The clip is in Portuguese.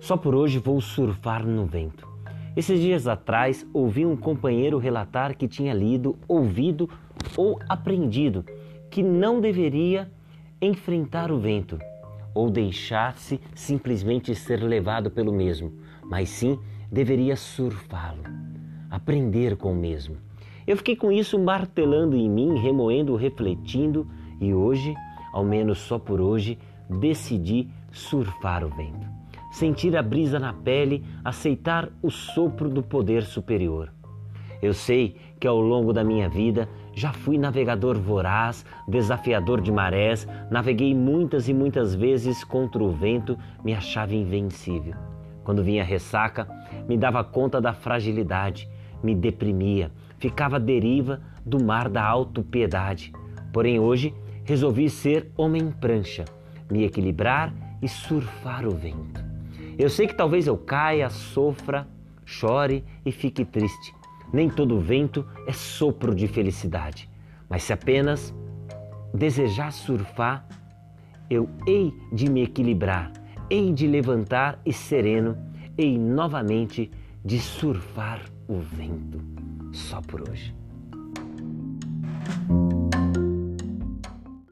Só por hoje vou surfar no vento. Esses dias atrás ouvi um companheiro relatar que tinha lido, ouvido ou aprendido que não deveria enfrentar o vento ou deixar-se simplesmente ser levado pelo mesmo, mas sim deveria surfá-lo, aprender com o mesmo. Eu fiquei com isso martelando em mim, remoendo, refletindo e hoje, ao menos só por hoje, decidi surfar o vento. Sentir a brisa na pele, aceitar o sopro do poder superior. Eu sei que ao longo da minha vida já fui navegador voraz, desafiador de marés, naveguei muitas e muitas vezes contra o vento, me achava invencível. Quando vinha ressaca, me dava conta da fragilidade, me deprimia, ficava à deriva do mar da autopiedade. Porém, hoje resolvi ser homem prancha, me equilibrar e surfar o vento. Eu sei que talvez eu caia, sofra, chore e fique triste nem todo vento é sopro de felicidade, mas se apenas desejar surfar, eu hei de me equilibrar, hei de levantar e sereno, hei novamente de surfar o vento, só por hoje.